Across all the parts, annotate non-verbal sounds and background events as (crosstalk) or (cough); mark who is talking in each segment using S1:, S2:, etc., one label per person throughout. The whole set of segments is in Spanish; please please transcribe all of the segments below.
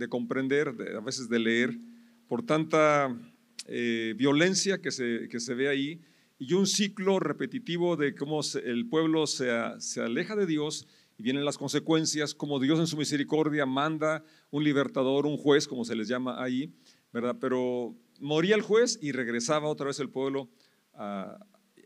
S1: de comprender, a veces de leer, por tanta eh, violencia que se, que se ve ahí y un ciclo repetitivo de cómo el pueblo se, se aleja de Dios y vienen las consecuencias, como Dios en su misericordia manda un libertador, un juez, como se les llama ahí, ¿verdad? Pero moría el juez y regresaba otra vez el pueblo a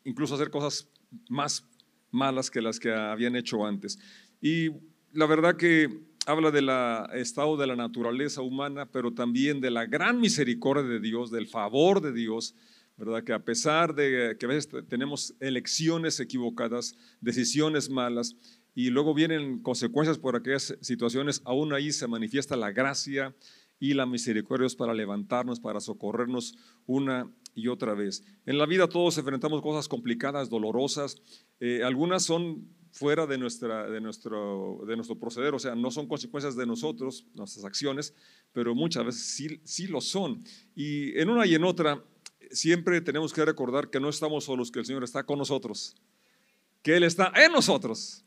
S1: incluso hacer cosas más malas que las que habían hecho antes. Y la verdad que habla del estado de la naturaleza humana, pero también de la gran misericordia de Dios, del favor de Dios, ¿verdad? Que a pesar de que a veces tenemos elecciones equivocadas, decisiones malas, y luego vienen consecuencias por aquellas situaciones, aún ahí se manifiesta la gracia y la misericordia para levantarnos, para socorrernos una y otra vez. En la vida todos enfrentamos cosas complicadas, dolorosas, eh, algunas son fuera de, nuestra, de, nuestro, de nuestro proceder, o sea, no son consecuencias de nosotros, nuestras acciones, pero muchas veces sí, sí lo son. Y en una y en otra, siempre tenemos que recordar que no estamos solos, que el Señor está con nosotros, que Él está en nosotros.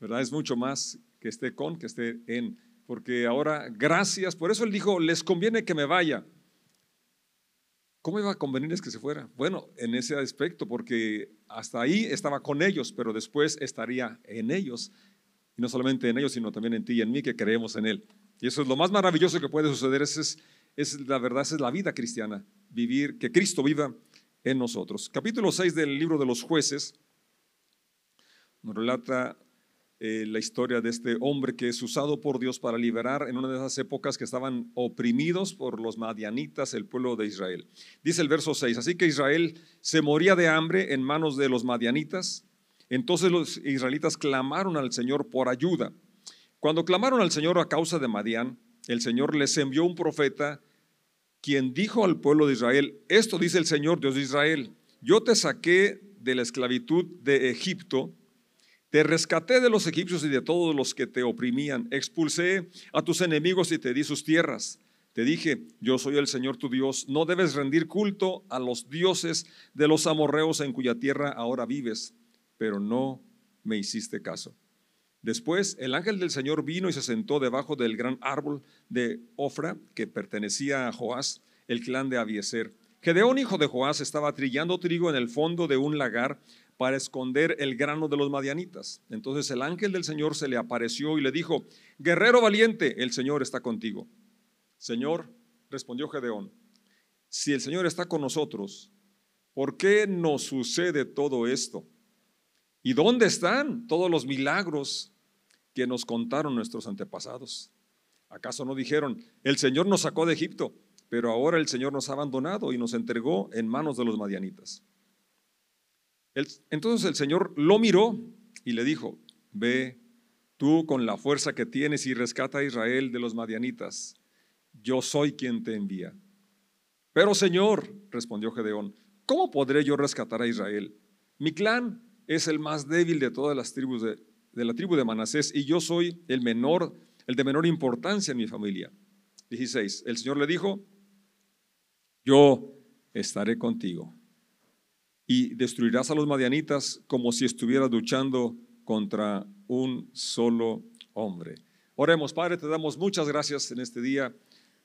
S1: ¿Verdad? Es mucho más que esté con, que esté en. Porque ahora, gracias, por eso Él dijo, les conviene que me vaya. ¿Cómo iba a convenirles que se fuera? Bueno, en ese aspecto, porque hasta ahí estaba con ellos, pero después estaría en ellos. Y no solamente en ellos, sino también en ti y en mí que creemos en Él. Y eso es lo más maravilloso que puede suceder. Esa es, la verdad, esa es la vida cristiana. Vivir, que Cristo viva en nosotros. Capítulo 6 del libro de los jueces nos relata eh, la historia de este hombre que es usado por Dios para liberar en una de esas épocas que estaban oprimidos por los madianitas, el pueblo de Israel. Dice el verso 6, así que Israel se moría de hambre en manos de los madianitas. Entonces los israelitas clamaron al Señor por ayuda. Cuando clamaron al Señor a causa de Madián, el Señor les envió un profeta quien dijo al pueblo de Israel, esto dice el Señor Dios de Israel, yo te saqué de la esclavitud de Egipto te rescaté de los egipcios y de todos los que te oprimían. Expulsé a tus enemigos y te di sus tierras. Te dije, yo soy el Señor tu Dios. No debes rendir culto a los dioses de los amorreos en cuya tierra ahora vives. Pero no me hiciste caso. Después el ángel del Señor vino y se sentó debajo del gran árbol de Ofra que pertenecía a Joás, el clan de Abieser. Gedeón, hijo de Joás, estaba trillando trigo en el fondo de un lagar para esconder el grano de los madianitas. Entonces el ángel del Señor se le apareció y le dijo, guerrero valiente, el Señor está contigo. Señor, respondió Gedeón, si el Señor está con nosotros, ¿por qué nos sucede todo esto? ¿Y dónde están todos los milagros que nos contaron nuestros antepasados? ¿Acaso no dijeron, el Señor nos sacó de Egipto, pero ahora el Señor nos ha abandonado y nos entregó en manos de los madianitas? Entonces el Señor lo miró y le dijo, ve tú con la fuerza que tienes y rescata a Israel de los madianitas. Yo soy quien te envía. Pero Señor, respondió Gedeón, ¿cómo podré yo rescatar a Israel? Mi clan es el más débil de todas las tribus de, de la tribu de Manasés y yo soy el menor, el de menor importancia en mi familia. 16. El Señor le dijo, yo estaré contigo y destruirás a los madianitas como si estuvieras luchando contra un solo hombre. Oremos, Padre, te damos muchas gracias en este día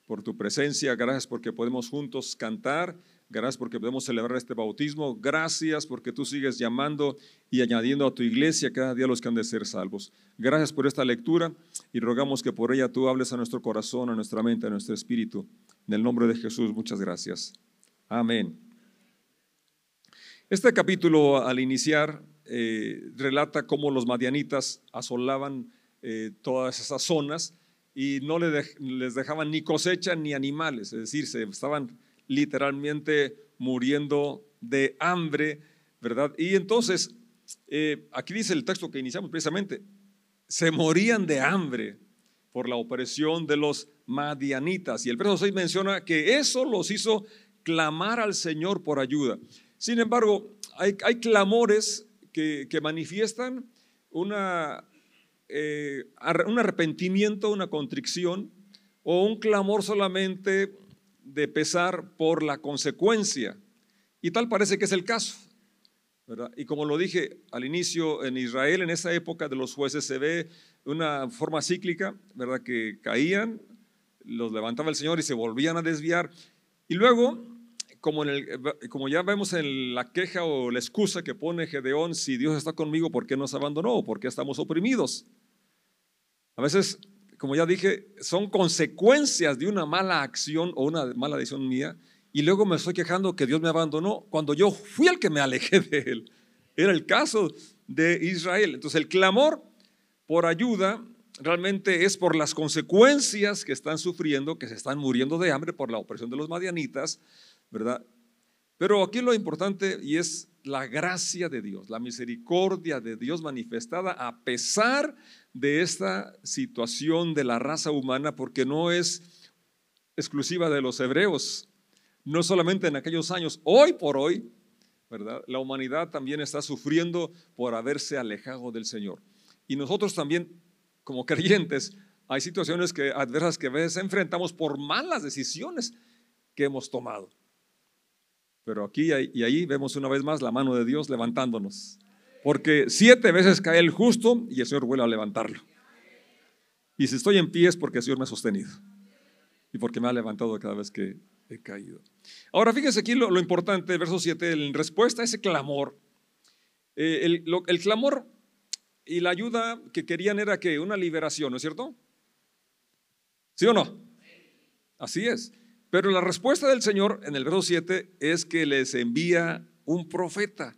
S1: por tu presencia, gracias porque podemos juntos cantar, gracias porque podemos celebrar este bautismo, gracias porque tú sigues llamando y añadiendo a tu iglesia cada día los que han de ser salvos. Gracias por esta lectura y rogamos que por ella tú hables a nuestro corazón, a nuestra mente, a nuestro espíritu. En el nombre de Jesús, muchas gracias. Amén. Este capítulo al iniciar eh, relata cómo los madianitas asolaban eh, todas esas zonas y no les dejaban ni cosecha ni animales, es decir, se estaban literalmente muriendo de hambre, ¿verdad? Y entonces, eh, aquí dice el texto que iniciamos precisamente, se morían de hambre por la opresión de los madianitas. Y el verso 6 menciona que eso los hizo clamar al Señor por ayuda. Sin embargo, hay, clamores que, manifiestan una, eh, un arrepentimiento, una contrición o un clamor solamente de pesar por la consecuencia. Y tal parece que es el caso. Y como lo dije al inicio, en Israel, en esa época de los jueces, se ve una forma cíclica, ¿verdad? Que caían, los levantaba el Señor y se volvían a desviar. Y luego, como, en el, como ya vemos en la queja o la excusa que pone Gedeón, si Dios está conmigo, ¿por qué nos abandonó? ¿Por qué estamos oprimidos? A veces, como ya dije, son consecuencias de una mala acción o una mala decisión mía. Y luego me estoy quejando que Dios me abandonó cuando yo fui el que me alejé (laughs) de Él. Era el caso de Israel. Entonces el clamor por ayuda realmente es por las consecuencias que están sufriendo, que se están muriendo de hambre por la opresión de los madianitas, ¿verdad? Pero aquí lo importante y es la gracia de Dios, la misericordia de Dios manifestada a pesar de esta situación de la raza humana, porque no es exclusiva de los hebreos, no solamente en aquellos años, hoy por hoy, ¿verdad? La humanidad también está sufriendo por haberse alejado del Señor. Y nosotros también como creyentes, hay situaciones que, adversas que a veces enfrentamos por malas decisiones que hemos tomado. Pero aquí y ahí vemos una vez más la mano de Dios levantándonos. Porque siete veces cae el justo y el Señor vuelve a levantarlo. Y si estoy en pie es porque el Señor me ha sostenido. Y porque me ha levantado cada vez que he caído. Ahora fíjense aquí lo, importante, verso 7, en respuesta a ese clamor. Eh, el, el clamor y la ayuda que querían era que una liberación, ¿no es cierto? ¿Sí o no? Así es. Pero la respuesta del Señor en el verso 7 es que les envía un profeta.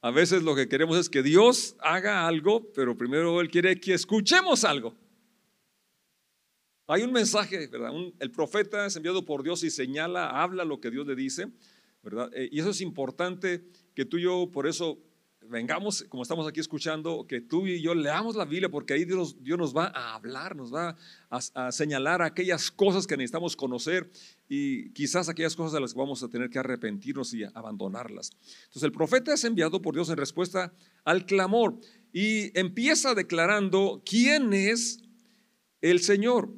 S1: A veces lo que queremos es que Dios haga algo, pero primero Él quiere que escuchemos algo. Hay un mensaje, ¿verdad? el profeta es enviado por Dios y señala, habla lo que Dios le dice, ¿verdad? Eh, y eso es importante que tú y yo, por eso vengamos, como estamos aquí escuchando, que tú y yo leamos la Biblia, porque ahí Dios, Dios nos va a hablar, nos va a, señalar aquellas cosas que necesitamos conocer y quizás aquellas cosas de las que vamos a tener que arrepentirnos y abandonarlas. Entonces el profeta es enviado por Dios en respuesta al clamor y empieza declarando quién es el Señor,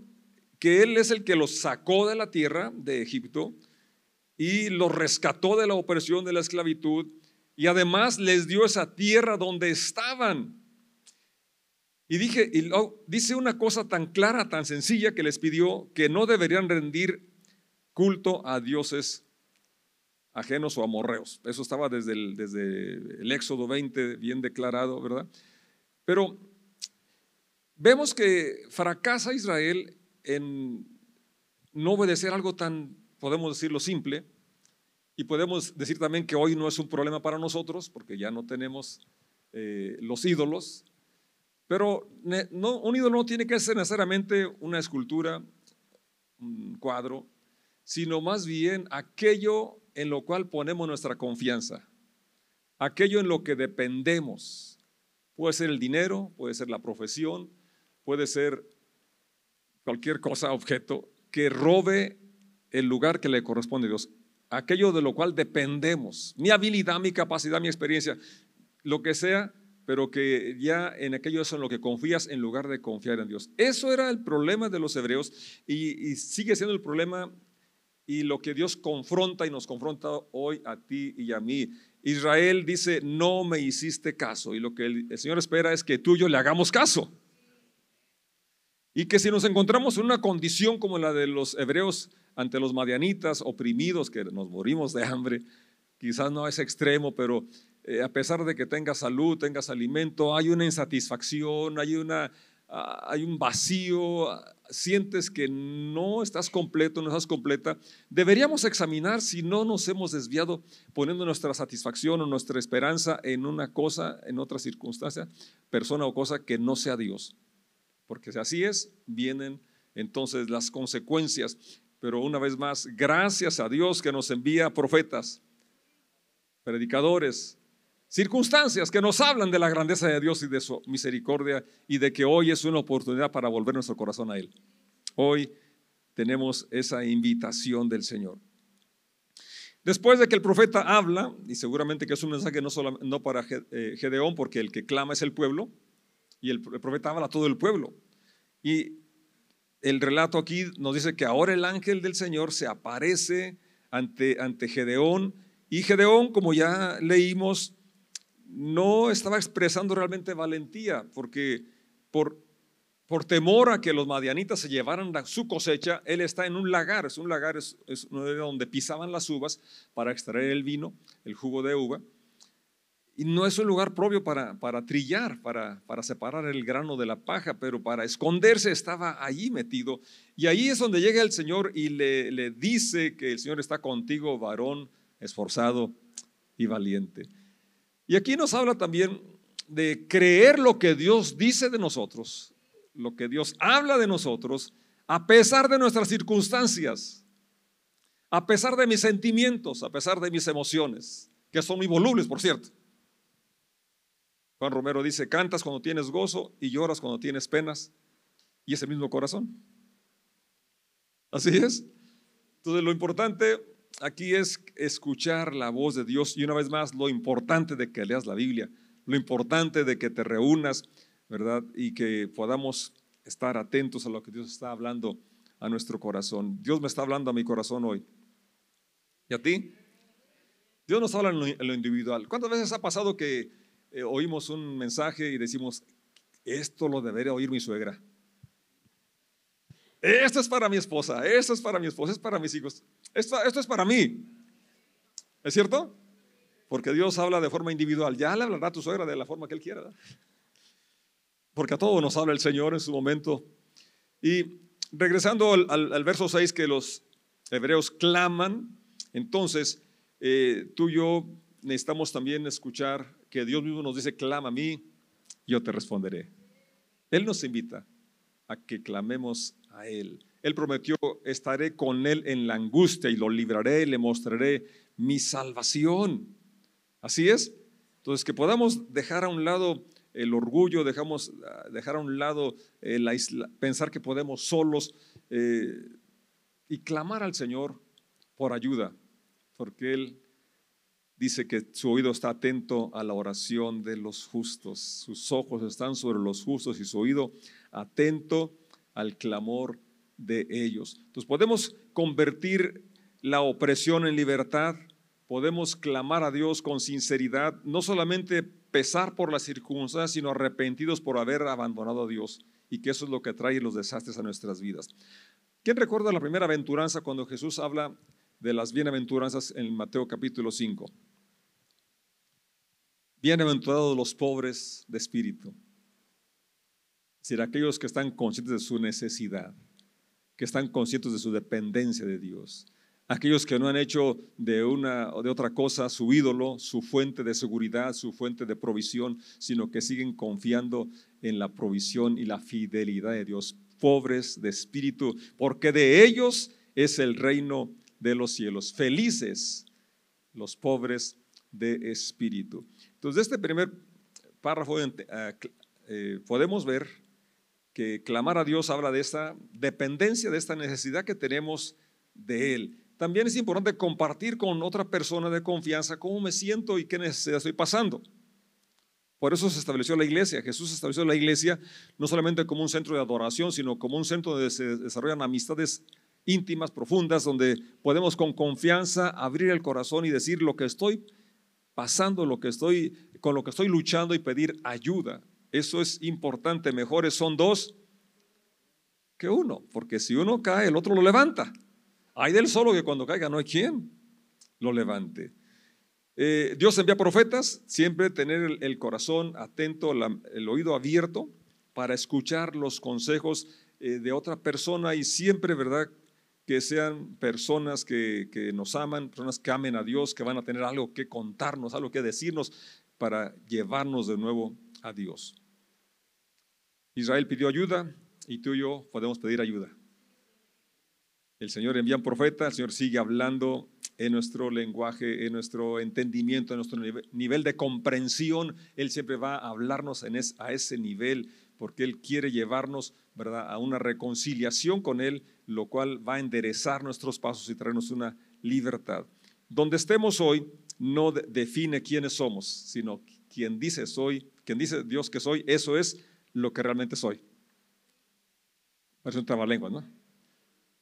S1: que Él es el que los sacó de la tierra de Egipto y los rescató de la opresión de la esclavitud y además les dio esa tierra donde estaban. Y dije, y dice una cosa tan clara, tan sencilla que les pidió que no deberían rendir culto a dioses ajenos o amorreos. Eso estaba desde el, desde el Éxodo 20 bien declarado, ¿verdad? Pero vemos que fracasa Israel en no obedecer algo tan, podemos decirlo, simple, y podemos decir también que hoy no es un problema para nosotros, porque ya no tenemos eh, los ídolos. Pero un ídolo no tiene que ser necesariamente una escultura, un cuadro, sino más bien aquello en lo cual ponemos nuestra confianza, aquello en lo que dependemos. Puede ser el dinero, puede ser la profesión, puede ser cualquier cosa, objeto, que robe el lugar que le corresponde a Dios aquello de lo cual dependemos, mi habilidad, mi capacidad, mi experiencia, lo que sea, pero que ya en aquello es en lo que confías en lugar de confiar en Dios. Eso era el problema de los hebreos y, sigue siendo el problema y lo que Dios confronta y nos confronta hoy a ti y a mí. Israel dice, no me hiciste caso y lo que el, Señor espera es que tú y yo le hagamos caso. Y que si nos encontramos en una condición como la de los hebreos ante los madianitas oprimidos que nos morimos de hambre, quizás no es extremo, pero eh, a pesar de que tengas salud, tengas alimento, hay una insatisfacción, hay, una, ah, hay un vacío, sientes que no estás completo, no estás completa, deberíamos examinar si no nos hemos desviado poniendo nuestra satisfacción o nuestra esperanza en una cosa, en otra circunstancia, persona o cosa que no sea Dios. Porque si así es, vienen entonces las consecuencias. Pero una vez más, gracias a Dios que nos envía profetas, predicadores, circunstancias que nos hablan de la grandeza de Dios y de su misericordia y de que hoy es una oportunidad para volver nuestro corazón a Él. Hoy tenemos esa invitación del Señor. Después de que el profeta habla, y seguramente que es un mensaje no, solo, no para eh, Gedeón, porque el que clama es el pueblo, y el profeta habla a todo el pueblo. Y el relato aquí nos dice que ahora el ángel del Señor se aparece ante, ante Gedeón y Gedeón, como ya leímos, no estaba expresando realmente valentía, porque por por temor a que los madianitas se llevaran su cosecha, él está en un lagar. Es un lagar, es, donde pisaban las uvas para extraer el vino, el jugo de uva. Y no es un lugar propio para, para trillar, para, para separar el grano de la paja, pero para esconderse estaba allí metido. Y ahí es donde llega el Señor y le, le dice que el Señor está contigo, varón esforzado y valiente. Y aquí nos habla también de creer lo que Dios dice de nosotros, lo que Dios habla de nosotros, a pesar de nuestras circunstancias, a pesar de mis sentimientos, a pesar de mis emociones, que son muy volubles, por cierto. Juan Romero dice, cantas cuando tienes gozo y lloras cuando tienes penas, y ese mismo corazón. Así es. Entonces lo importante aquí es escuchar la voz de Dios y una vez más lo importante de que leas la Biblia, lo importante de que te reúnas, ¿verdad? Y que podamos estar atentos a lo que Dios está hablando a nuestro corazón. Dios me está hablando a mi corazón hoy. ¿Y a ti? Dios nos habla en lo, individual. ¿Cuántas veces ha pasado que eh, oímos un mensaje y decimos, esto lo debería oír mi suegra? Esto es para mi esposa, esto es para mi esposa, es para mis hijos. Esto, esto es para mí. ¿Es cierto? Porque Dios habla de forma individual. Ya le hablará a tu suegra de la forma que Él quiera. Porque a todos nos habla el Señor en su momento. Y regresando al, verso 6 que los hebreos claman, entonces eh, tú y yo necesitamos también escuchar que Dios mismo nos dice, clama a mí, yo te responderé. Él nos invita a que clamemos a Él. Él prometió, estaré con Él en la angustia y lo libraré, le mostraré mi salvación. Así es. Entonces, que podamos dejar a un lado el orgullo, dejamos, ah, dejar a un lado el pensar que podemos solos eh, y clamar al Señor por ayuda, porque Él dice que su oído está atento a la oración de los justos, sus ojos están sobre los justos y su oído atento al clamor de ellos. Entonces podemos convertir la opresión en libertad, podemos clamar a Dios con sinceridad, no solamente pesar por las circunstancias, sino arrepentidos por haber abandonado a Dios y que eso es lo que trae los desastres a nuestras vidas. ¿Quién recuerda la primera aventuranza cuando Jesús habla de las bienaventuranzas en Mateo capítulo 5? Bienaventurados los pobres de espíritu decir, aquellos que están conscientes de su necesidad, que están conscientes de su dependencia de Dios, aquellos que no han hecho de una o de otra cosa su ídolo, su fuente de seguridad, su fuente de provisión, sino que siguen confiando en la provisión y la fidelidad de Dios, pobres de espíritu, porque de ellos es el reino de los cielos. Felices los pobres de espíritu. Entonces, este primer párrafo eh, eh, podemos ver que clamar a Dios habla de esta dependencia, de esta necesidad que tenemos de Él. También es importante compartir con otra persona de confianza cómo me siento y qué necesidad estoy pasando. Por eso se estableció la iglesia. Jesús estableció la iglesia no solamente como un centro de adoración, sino como un centro donde se desarrollan amistades íntimas, profundas, donde podemos con confianza abrir el corazón y decir lo que estoy pasando, lo que estoy, con lo que estoy luchando y pedir ayuda. Eso es importante. Mejores son dos que uno, porque si uno cae, el otro lo levanta. Hay del solo que cuando caiga no hay quien lo levante. Eh, Dios envía profetas, siempre tener el, corazón atento, el oído abierto para escuchar los consejos eh, de otra persona y siempre, ¿verdad? Que sean personas que, que nos aman, personas que amen a Dios, que van a tener algo que contarnos, algo que decirnos para llevarnos de nuevo a Dios. Israel pidió ayuda y tú y yo podemos pedir ayuda. El Señor envía un profeta, el Señor sigue hablando en nuestro lenguaje, en nuestro entendimiento, en nuestro nivel de comprensión. Él siempre va a hablarnos en a ese nivel porque Él quiere llevarnos ¿verdad? a una reconciliación con Él, lo cual va a enderezar nuestros pasos y traernos una libertad. Donde estemos hoy no define quiénes somos, sino quien dice soy, quien dice Dios que soy, eso es lo que realmente soy. Parece un trabalengua, ¿no?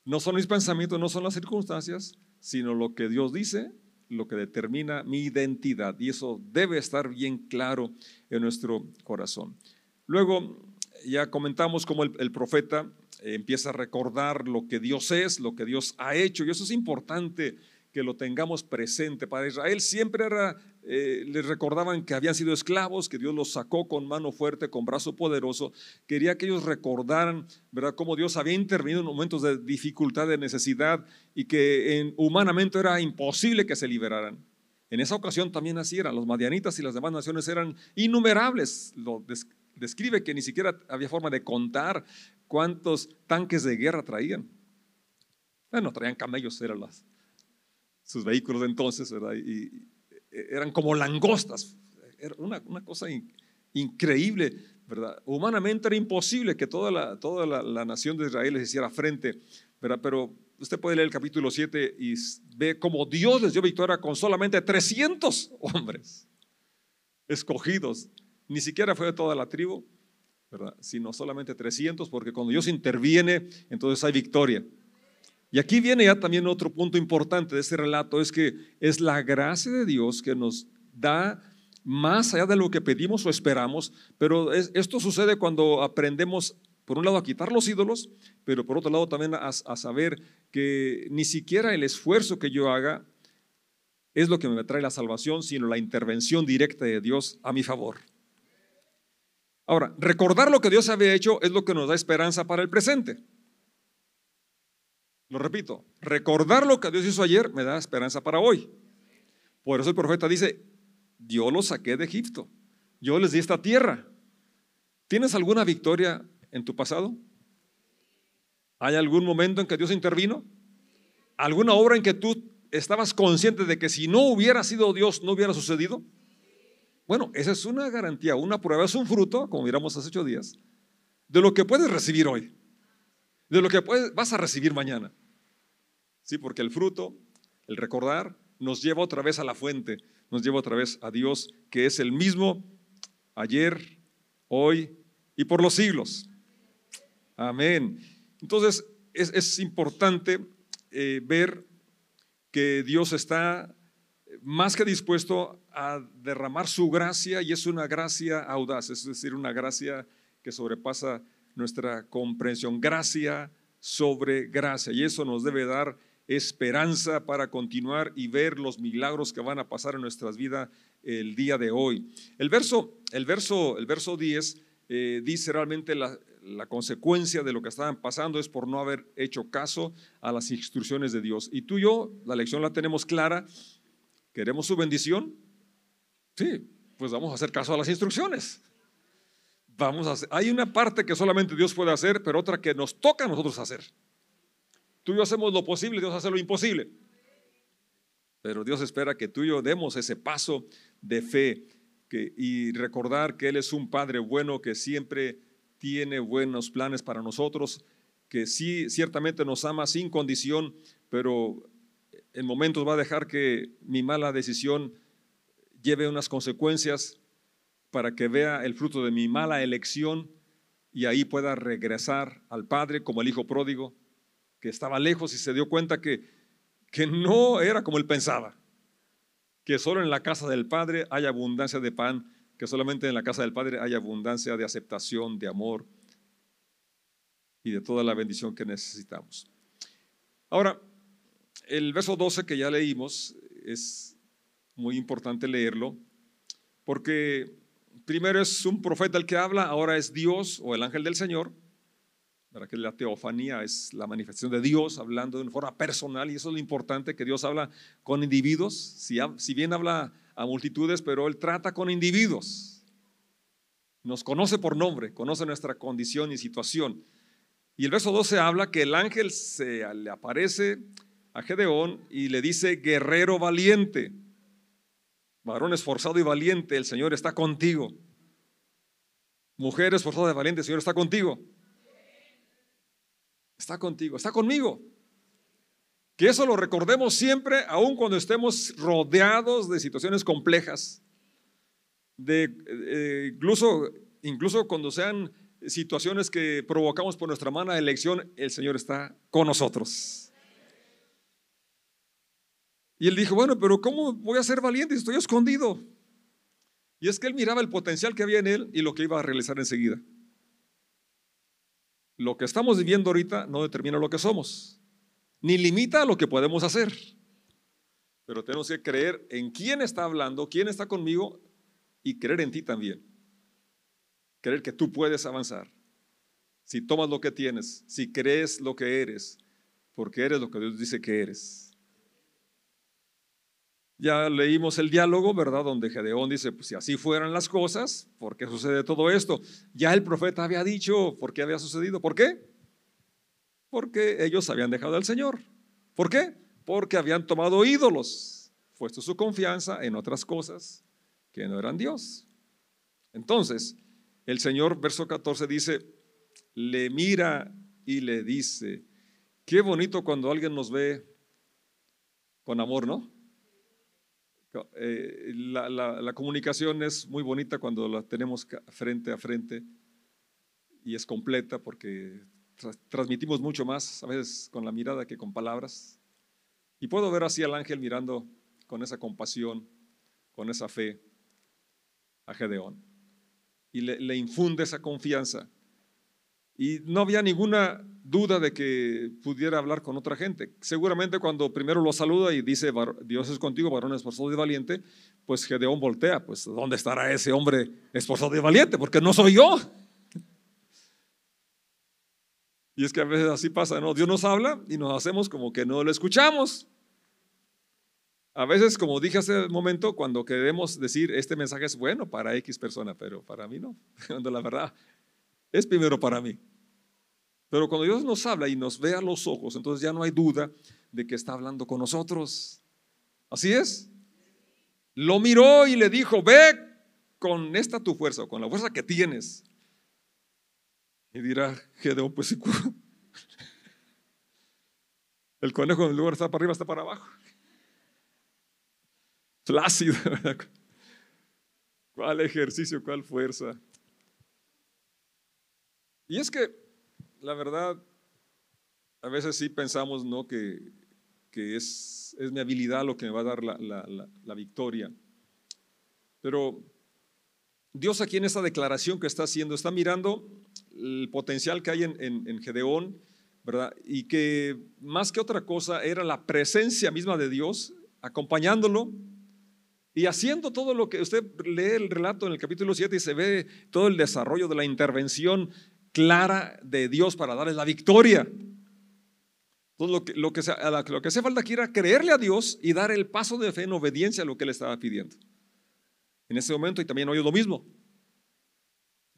S1: No son mis pensamientos, no son las circunstancias, sino lo que Dios dice, lo que determina mi identidad. Y eso debe estar bien claro en nuestro corazón. Luego, ya comentamos cómo el, profeta eh, empieza a recordar lo que Dios es, lo que Dios ha hecho, y eso es importante que lo tengamos presente. Para Israel siempre eh, les recordaban que habían sido esclavos, que Dios los sacó con mano fuerte, con brazo poderoso. Quería que ellos recordaran, ¿verdad?, cómo Dios había intervenido en momentos de dificultad, de necesidad, y que en, humanamente era imposible que se liberaran. En esa ocasión también así eran. Los madianitas y las demás naciones eran innumerables. Lo describe que ni siquiera había forma de contar cuántos tanques de guerra traían. Bueno, traían camellos, eran las, sus vehículos de entonces, ¿verdad? Y, eran como langostas. Era una, cosa increíble, ¿verdad? Humanamente era imposible que toda la, toda la, nación de Israel les hiciera frente, ¿verdad? Pero usted puede leer el capítulo 7 y ve cómo Dios les dio victoria con solamente 300 hombres escogidos. Ni siquiera fue de toda la tribu, ¿verdad? Sino solamente 300, porque cuando Dios interviene, entonces hay victoria. Y aquí viene ya también otro punto importante de este relato, es que es la gracia de Dios que nos da más allá de lo que pedimos o esperamos, pero esto sucede cuando aprendemos, por un lado, a quitar los ídolos, pero por otro lado también a, a saber que ni siquiera el esfuerzo que yo haga es lo que me trae la salvación, sino la intervención directa de Dios a mi favor. Ahora, recordar lo que Dios había hecho es lo que nos da esperanza para el presente. Lo repito, recordar lo que Dios hizo ayer me da esperanza para hoy. Por eso el profeta dice, yo los saqué de Egipto, yo les di esta tierra. ¿Tienes alguna victoria en tu pasado? ¿Hay algún momento en que Dios intervino? ¿Alguna obra en que tú estabas consciente de que si no hubiera sido Dios no hubiera sucedido? Bueno, esa es una garantía, una prueba, es un fruto, como miramos hace ocho días, de lo que puedes recibir hoy de lo que vas a recibir mañana. Sí, porque el fruto, el recordar, nos lleva otra vez a la fuente, nos lleva otra vez a Dios, que es el mismo ayer, hoy y por los siglos. Amén. Entonces, es, importante eh, ver que Dios está más que dispuesto a derramar su gracia y es una gracia audaz, es decir, una gracia que sobrepasa nuestra comprensión. Gracia sobre gracia. Y eso nos debe dar esperanza para continuar y ver los milagros que van a pasar en nuestras vidas el día de hoy. El verso, el verso, el verso 10 eh, dice realmente la, la consecuencia de lo que estaban pasando es por no haber hecho caso a las instrucciones de Dios. Y tú y yo, la lección la tenemos clara. ¿Queremos su bendición? Sí, pues vamos a hacer caso a las instrucciones. Vamos a hacer. Hay una parte que solamente Dios puede hacer, pero otra que nos toca a nosotros hacer. Tú y yo hacemos lo posible, Dios hace lo imposible. Pero Dios espera que tú y yo demos ese paso de fe y recordar que Él es un Padre bueno que siempre tiene buenos planes para nosotros, que sí, ciertamente nos ama sin condición, pero en momentos va a dejar que mi mala decisión lleve unas consecuencias para que vea el fruto de mi mala elección y ahí pueda regresar al Padre como el Hijo pródigo, que estaba lejos y se dio cuenta que, que no era como él pensaba, que solo en la casa del Padre hay abundancia de pan, que solamente en la casa del Padre hay abundancia de aceptación, de amor y de toda la bendición que necesitamos. Ahora, el verso 12 que ya leímos es muy importante leerlo, porque primero es un profeta el que habla, ahora es Dios o el ángel del Señor. Para que la teofanía es la manifestación de Dios hablando de una forma personal y eso es lo importante, que Dios habla con individuos, si, si bien habla a multitudes, pero Él trata con individuos. Nos conoce por nombre, conoce nuestra condición y situación. Y el verso 12 habla que el ángel se le aparece a Gedeón y le dice, guerrero valiente varón esforzado y valiente, el Señor está contigo. Mujer esforzada y valiente, el Señor está contigo. Está contigo, está conmigo. Que eso lo recordemos siempre, aun cuando estemos rodeados de situaciones complejas. De, eh, incluso, incluso cuando sean situaciones que provocamos por nuestra mala elección, el Señor está con nosotros. Y él dijo, bueno, pero ¿cómo voy a ser valiente si estoy escondido? Y es que él miraba el potencial que había en él y lo que iba a realizar enseguida. lo que estamos viviendo ahorita no determina lo que somos, ni limita lo que podemos hacer. Pero tenemos que creer en quién está hablando, quién está conmigo y creer en ti también. Creer que tú puedes avanzar. Si tomas lo que tienes, si crees lo que eres, porque eres lo que Dios dice que eres. Ya leímos el diálogo, ¿verdad? Donde Gedeón dice, pues si así fueran las cosas, ¿por qué sucede todo esto? Ya el profeta había dicho por qué había sucedido. ¿Por qué? Porque ellos habían dejado al Señor. ¿Por qué? Porque habían tomado ídolos, puesto su confianza en otras cosas que no eran Dios. Entonces, el Señor, verso 14, dice, le mira y le dice, qué bonito cuando alguien nos ve con amor, ¿no? Eh, la, comunicación es muy bonita cuando la tenemos frente a frente y es completa porque transmitimos mucho más, a veces con la mirada que con palabras. Y puedo ver así al ángel mirando con esa compasión, con esa fe a Gedeón. Y le infunde esa confianza. Y no había ninguna duda de que pudiera hablar con otra gente. Seguramente cuando primero lo saluda y dice, Dios es contigo, varón esforzado y valiente, pues Gedeón voltea, pues ¿dónde estará ese hombre esforzado y valiente? Porque no soy yo. Y es que a veces así pasa, ¿no? Dios nos habla y nos hacemos como que no lo escuchamos. A veces, como dije hace un momento, cuando queremos decir, este mensaje es bueno para X persona, pero para mí no. (laughs) Cuando la verdad es primero para mí. Pero cuando Dios nos habla y nos ve a los ojos, entonces ya no hay duda de que está hablando con nosotros. Así es. Lo miró y le dijo, ve con esta tu fuerza, con la fuerza que tienes. Y dirá, Gedeón, pues (laughs) el conejo en el lugar está para arriba, está para abajo. Flácido, (laughs) ¿Cuál ejercicio, cuál fuerza? Y es que, la verdad, a veces sí pensamos ¿no? que, que es, es, mi habilidad lo que me va a dar la, la, la, victoria. Pero Dios aquí en esta declaración que está haciendo, está mirando el potencial que hay en, en, en Gedeón, ¿verdad? Y que más que otra cosa era la presencia misma de Dios acompañándolo y haciendo todo lo que usted lee el relato en el capítulo 7 y se ve todo el desarrollo de la intervención clara de Dios para darles la victoria. Entonces, lo que, que hace falta aquí era creerle a Dios y dar el paso de fe en obediencia a lo que Él estaba pidiendo. En ese momento, y también hoy es lo mismo.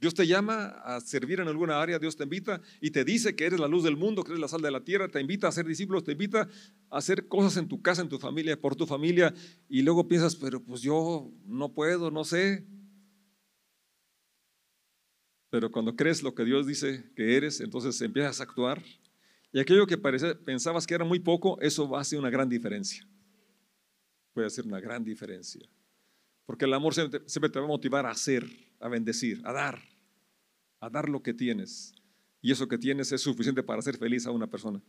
S1: Dios te llama a servir en alguna área, Dios te invita y te dice que eres la luz del mundo, que eres la sal de la tierra, te invita a ser discípulos, te invita a hacer cosas en tu casa, en tu familia, por tu familia, y luego piensas, pero pues yo no puedo, no sé. Pero cuando crees lo que Dios dice que eres, entonces empiezas a actuar. Y aquello que parece, pensabas que era muy poco, eso va a hacer una gran diferencia. Puede hacer una gran diferencia. Porque el amor siempre, te va a motivar a hacer, a bendecir, a dar, a dar lo que tienes. Y eso que tienes es suficiente para hacer feliz a una persona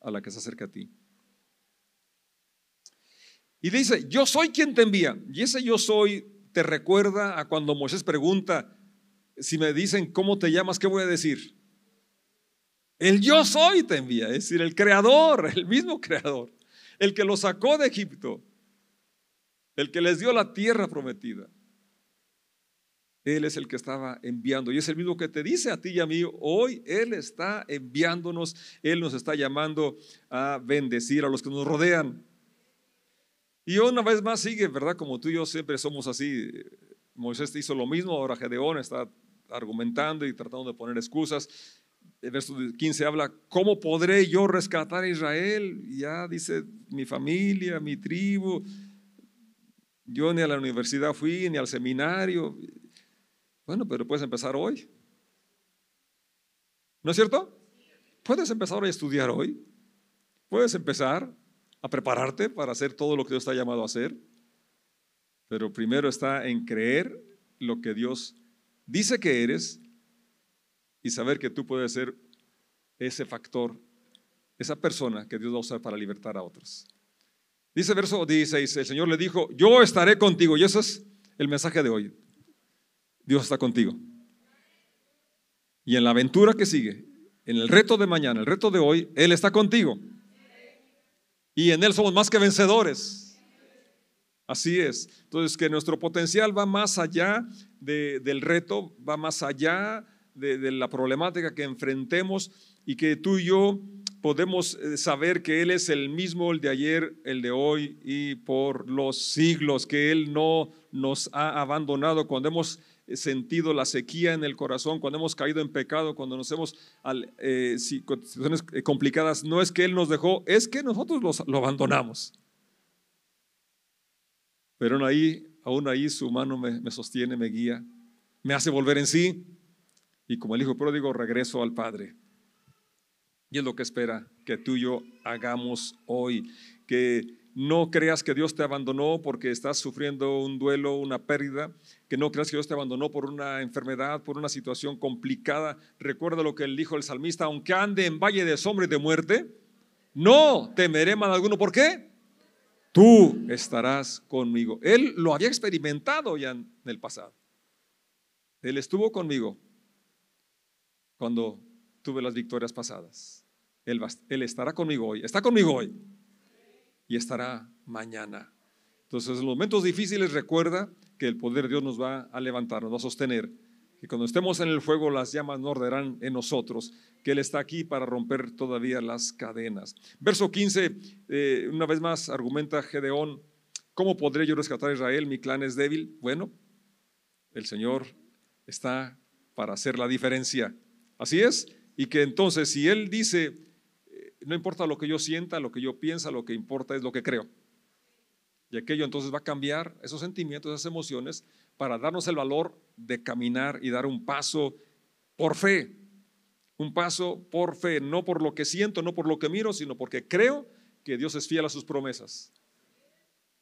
S1: a la que se acerca a ti. Y dice, yo soy quien te envía. Y ese yo soy te recuerda a cuando Moisés pregunta, si me dicen cómo te llamas, ¿qué voy a decir? El yo soy te envía, es decir, el creador, (laughs) el mismo creador, el que lo sacó de Egipto, el que les dio la tierra prometida. Él es el que estaba enviando y es el mismo que te dice a ti y a mí, hoy Él está enviándonos, Él nos está llamando a bendecir a los que nos rodean. Y una vez más sigue, ¿verdad? Como tú y yo siempre somos así. Moisés hizo lo mismo, ahora Gedeón está argumentando y tratando de poner excusas. El verso 15 habla, ¿cómo podré yo rescatar a Israel? ya dice, mi familia, mi tribu. Yo ni a la universidad fui, ni al seminario. Bueno, pero puedes empezar hoy. ¿No es cierto? Puedes empezar a estudiar hoy. Puedes empezar a prepararte para hacer todo lo que Dios está llamado a hacer. Pero primero está en creer lo que Dios dice que eres y saber que tú puedes ser ese factor, esa persona que Dios va a usar para libertar a otros. Dice verso 16, el Señor le dijo, yo estaré contigo. Y eso es el mensaje de hoy. Dios está contigo. Y en la aventura que sigue, en el reto de mañana, el reto de hoy, Él está contigo. Y en Él somos más que vencedores. Así es. Entonces, que nuestro potencial va más allá del reto, va más allá de, la problemática que enfrentemos y que tú y yo podemos eh, saber que Él es el mismo, el de ayer, el de hoy y por los siglos, que Él no nos ha abandonado cuando hemos sentido la sequía en el corazón, cuando hemos caído en pecado, cuando nos hemos eh, situaciones eh, complicadas, no es que Él nos dejó, es que nosotros lo abandonamos. Pero aún ahí, aún ahí su mano me, sostiene, me guía, me hace volver en sí y como el hijo pródigo regreso al Padre. Y es lo que espera que tú y yo hagamos hoy, que no creas que Dios te abandonó porque estás sufriendo un duelo, una pérdida, que no creas que Dios te abandonó por una enfermedad, por una situación complicada. Recuerda lo que dijo el salmista, aunque ande en valle de sombra y de muerte, no temeré mal alguno. ¿Por qué? Tú estarás conmigo. Él lo había experimentado ya en el pasado. Él estuvo conmigo cuando tuve las victorias pasadas. Él, estará conmigo hoy. Está conmigo hoy y estará mañana. Entonces, en los momentos difíciles recuerda que el poder de Dios nos va a levantar, nos va a sostener. Que cuando estemos en el fuego las llamas no arderán en nosotros, que Él está aquí para romper todavía las cadenas. Verso 15, eh, una vez más argumenta Gedeón, ¿cómo podré yo rescatar a Israel? Mi clan es débil. Bueno, el Señor está para hacer la diferencia. Así es. Y que entonces si Él dice, no importa lo que yo sienta, lo que yo piensa, lo que importa es lo que creo. Y aquello entonces va a cambiar esos sentimientos, esas emociones, para darnos el valor de caminar y dar un paso por fe. Un paso por fe, no por lo que siento, no por lo que miro, sino porque creo que Dios es fiel a sus promesas.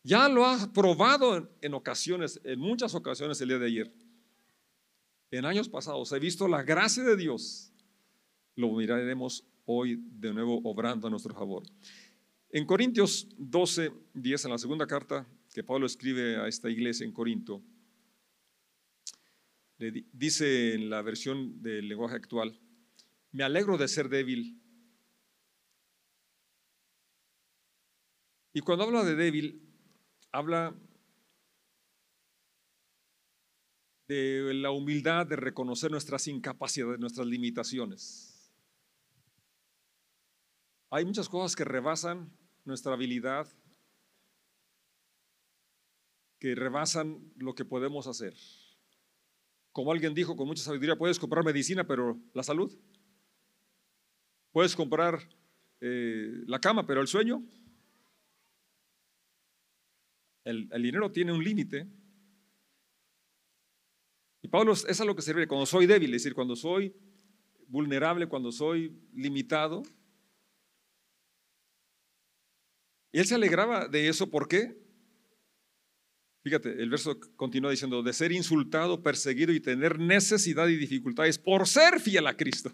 S1: Ya lo ha probado en, ocasiones, en muchas ocasiones el día de ayer. En años pasados he visto la gracia de Dios. Lo miraremos hoy de nuevo obrando a nuestro favor. En Corintios 12, 10, en la segunda carta que Pablo escribe a esta iglesia en Corinto, le dice en la versión del lenguaje actual, me alegro de ser débil. Y cuando habla de débil, habla de la humildad de reconocer nuestras incapacidades, nuestras limitaciones. Hay muchas cosas que rebasan nuestra habilidad, que rebasan lo que podemos hacer. Como alguien dijo con mucha sabiduría, puedes comprar medicina, pero la salud. Puedes comprar eh, la cama, pero el sueño. El, dinero tiene un límite. Y Pablo es a lo que sirve cuando soy débil, es decir, cuando soy vulnerable, cuando soy limitado, Y él se alegraba de eso, ¿por qué? Fíjate, el verso continúa diciendo, de ser insultado, perseguido y tener necesidad y dificultades por ser fiel a Cristo.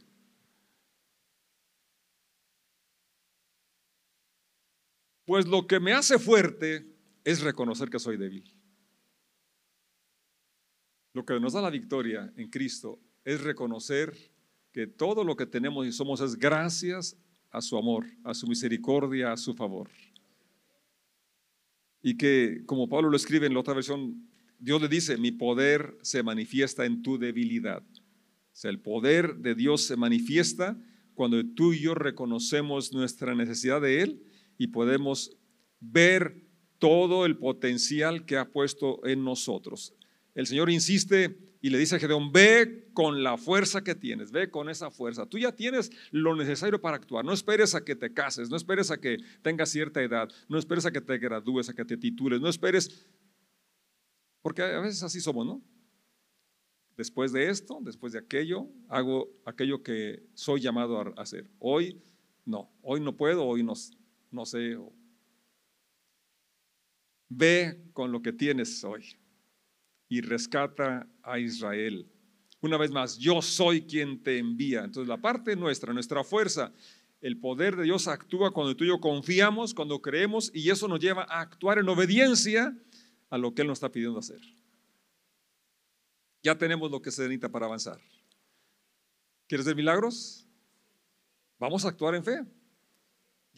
S1: Pues lo que me hace fuerte es reconocer que soy débil. Lo que nos da la victoria en Cristo es reconocer que todo lo que tenemos y somos es gracias a su amor, a su misericordia, a su favor y que, como Pablo lo escribe en la otra versión, Dios le dice, mi poder se manifiesta en tu debilidad. O sea, el poder de Dios se manifiesta cuando tú y yo reconocemos nuestra necesidad de Él y podemos ver todo el potencial que ha puesto en nosotros. El Señor insiste y le dice a Gedeón, ve con la fuerza que tienes, ve con esa fuerza. Tú ya tienes lo necesario para actuar. No esperes a que te cases, no esperes a que tengas cierta edad, no esperes a que te gradúes, a que te titules, no esperes, porque a veces así somos, ¿no? Después de esto, después de aquello, hago aquello que soy llamado a hacer. Hoy no, hoy no puedo, hoy no, no sé. Ve con lo que tienes hoy y rescata a Israel. Una vez más, yo soy quien te envía. Entonces la parte nuestra, nuestra fuerza, el poder de Dios actúa cuando tú y yo confiamos, cuando creemos y eso nos lleva a actuar en obediencia a lo que Él nos está pidiendo hacer. Ya tenemos lo que se necesita para avanzar. ¿Quieres ver milagros? Vamos a actuar en fe.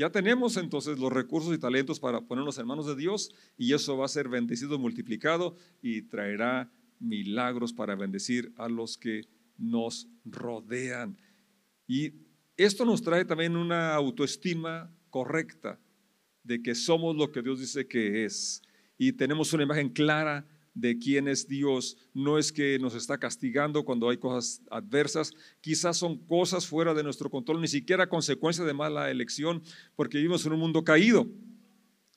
S1: Ya tenemos entonces los recursos y talentos para ponernos en manos de Dios y eso va a ser bendecido, multiplicado y traerá milagros para bendecir a los que nos rodean. Y esto nos trae también una autoestima correcta de que somos lo que Dios dice que es. Y tenemos una imagen clara de quién es Dios. No es que nos está castigando cuando hay cosas adversas, quizás son cosas fuera de nuestro control, ni siquiera consecuencia de mala elección, porque vivimos en un mundo caído.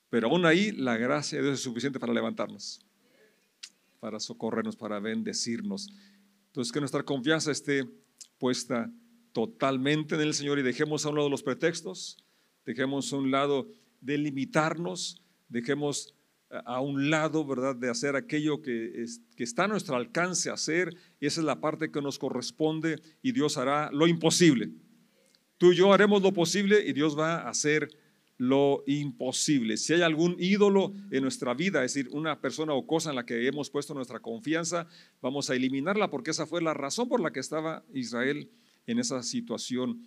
S1: Pero aún ahí la gracia de Dios es suficiente para levantarnos, para socorrernos, para bendecirnos. Entonces que nuestra confianza esté puesta totalmente en el Señor y dejemos a un lado los pretextos, dejemos a un lado delimitarnos, dejemos a un lado, ¿verdad?, de hacer aquello que, que está a nuestro alcance hacer, y esa es la parte que nos corresponde, y Dios hará lo imposible. Tú y yo haremos lo posible y Dios va a hacer lo imposible. Si hay algún ídolo en nuestra vida, es decir, una persona o cosa en la que hemos puesto nuestra confianza, vamos a eliminarla porque esa fue la razón por la que estaba Israel en esa situación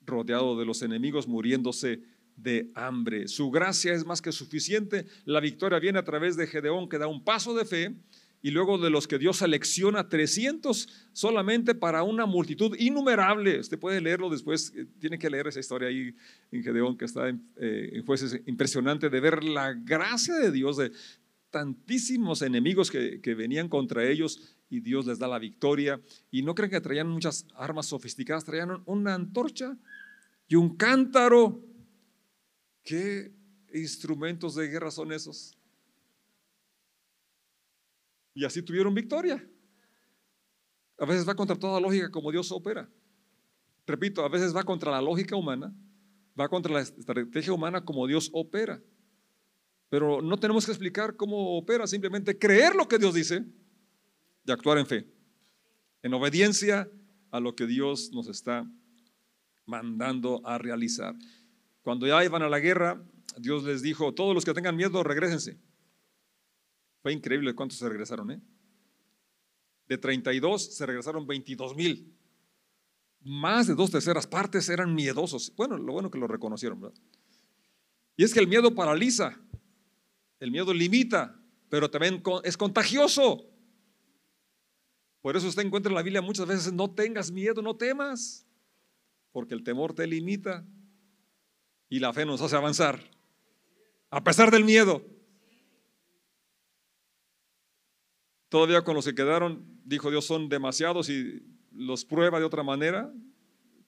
S1: rodeado de los enemigos, muriéndose de hambre. Su gracia es más que suficiente. La victoria viene a través de Gedeón, que da un paso de fe, y luego de los que Dios selecciona 300 solamente para una multitud innumerable. Usted puede leerlo después, eh, tiene que leer esa historia ahí en Gedeón, que está en, eh, en jueces, impresionante de ver la gracia de Dios, de tantísimos enemigos que, que venían contra ellos y Dios les da la victoria. Y no creen que traían muchas armas sofisticadas, traían una antorcha y un cántaro ¿Qué instrumentos de guerra son esos? Y así tuvieron victoria. A veces va contra toda lógica como Dios opera. Repito, a veces va contra la lógica humana, va contra la estrategia humana como Dios opera. Pero no tenemos que explicar cómo opera, simplemente creer lo que Dios dice y actuar en fe, en obediencia a lo que Dios nos está mandando a realizar. Cuando ya iban a la guerra, Dios les dijo, todos los que tengan miedo, regresense. Fue increíble cuántos se regresaron, ¿eh? De 32 se regresaron 22 mil. Más de dos terceras partes eran miedosos. Bueno, lo bueno que lo reconocieron. Y es que el miedo paraliza, el miedo limita, pero también es contagioso. Por eso usted encuentra en la Biblia muchas veces, no tengas miedo, no temas, porque el temor te limita y la fe nos hace avanzar, a pesar del miedo. Todavía con los que quedaron, dijo Dios, son demasiados y los prueba de otra manera.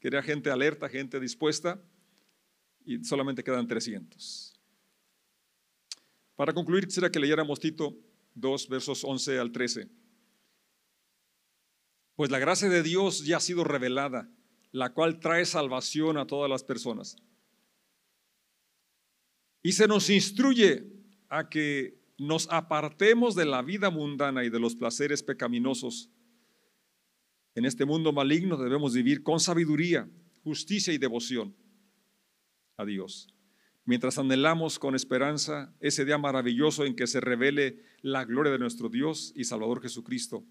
S1: Quería gente alerta, gente dispuesta y solamente quedan 300. Para concluir, quisiera que leyéramos Tito 2, versos 11 al 13. Pues la gracia de Dios ya ha sido revelada, la cual trae salvación a todas las personas y se nos instruye a que nos apartemos de la vida mundana y de los placeres pecaminosos. En este mundo maligno debemos vivir con sabiduría, justicia y devoción a Dios. Mientras anhelamos con esperanza ese día maravilloso en que se revele la gloria de nuestro Dios y Salvador Jesucristo.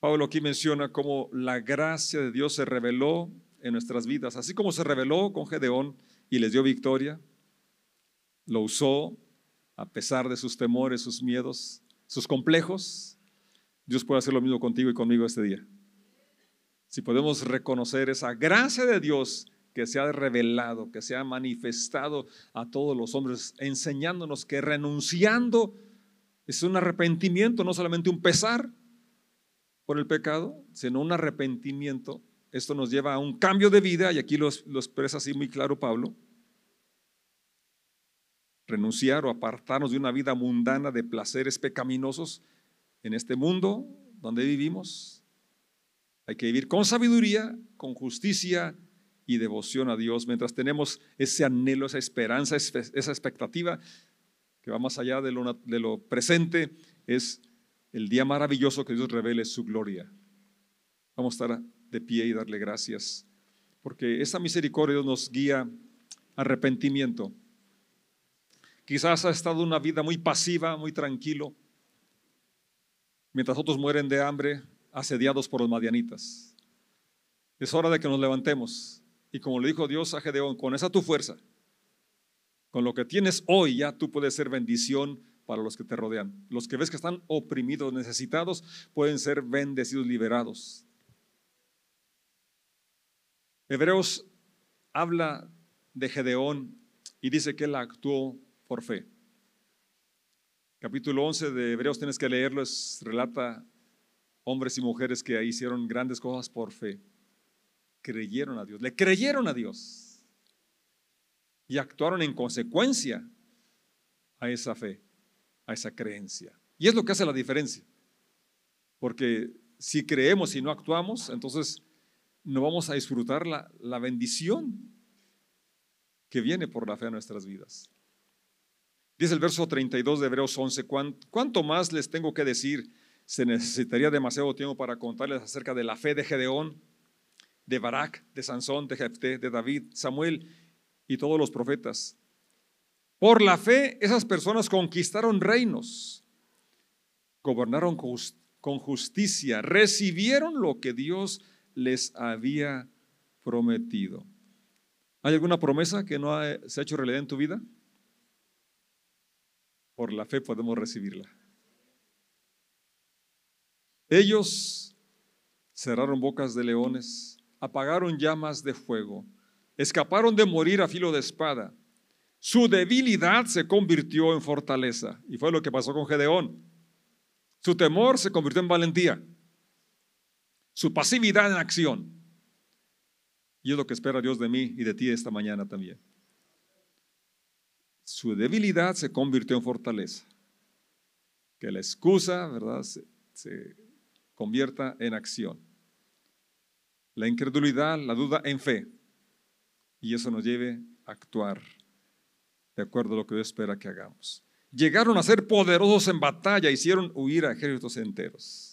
S1: Pablo aquí menciona cómo la gracia de Dios se reveló en nuestras vidas, así como se reveló con Gedeón y les dio victoria. Lo usó a pesar de sus temores, sus miedos, sus complejos. Dios puede hacer lo mismo contigo y conmigo este día. Si podemos reconocer esa gracia de Dios que se ha revelado, que se ha manifestado a todos los hombres, enseñándonos que renunciando es un arrepentimiento, no solamente un pesar por el pecado, sino un arrepentimiento esto nos lleva a un cambio de vida, y aquí lo, expresa así muy claro Pablo. Renunciar o apartarnos de una vida mundana de placeres pecaminosos en este mundo donde vivimos. Hay que vivir con sabiduría, con justicia y devoción a Dios, mientras tenemos ese anhelo, esa esperanza, esa expectativa que va más allá de lo, de lo presente, es el día maravilloso que Dios revele su gloria. Vamos a estar de pie y darle gracias, porque esa misericordia nos guía a arrepentimiento. Quizás ha estado una vida muy pasiva, muy tranquilo, mientras otros mueren de hambre, asediados por los madianitas. Es hora de que nos levantemos. Y como le dijo Dios a Gedeón, con esa tu fuerza, con lo que tienes hoy ya tú puedes ser bendición para los que te rodean. Los que ves que están oprimidos, necesitados, pueden ser bendecidos, liberados. Hebreos habla de Gedeón y dice que él actuó por fe. Capítulo 11 de Hebreos tienes que leerlo, es, relata hombres y mujeres que hicieron grandes cosas por fe. Creyeron a Dios, le creyeron a Dios y actuaron en consecuencia a esa fe, a esa creencia. Y es lo que hace la diferencia. Porque si creemos y no actuamos, entonces no vamos a disfrutar la, la bendición que viene por la fe a nuestras vidas. Dice el verso 32 de Hebreos 11, ¿cuánto más les tengo que decir? Se necesitaría demasiado tiempo para contarles acerca de la fe de Gedeón, de Barak, de Sansón, de Jefté, de David, Samuel y todos los profetas. Por la fe, esas personas conquistaron reinos, gobernaron con justicia, recibieron lo que Dios les había prometido. ¿Hay alguna promesa que no se ha hecho realidad en tu vida? Por la fe podemos recibirla. Ellos cerraron bocas de leones, apagaron llamas de fuego, escaparon de morir a filo de espada. Su debilidad se convirtió en fortaleza y fue lo que pasó con Gedeón. Su temor se convirtió en valentía su pasividad en acción. Y es lo que espera Dios de mí y de ti esta mañana también. Su debilidad se convirtió en fortaleza. Que la excusa, ¿verdad?, se, se convierta en acción. La incredulidad, la duda en fe. Y eso nos lleve a actuar de acuerdo a lo que Dios espera que hagamos. Llegaron a ser poderosos en batalla, hicieron huir a ejércitos enteros.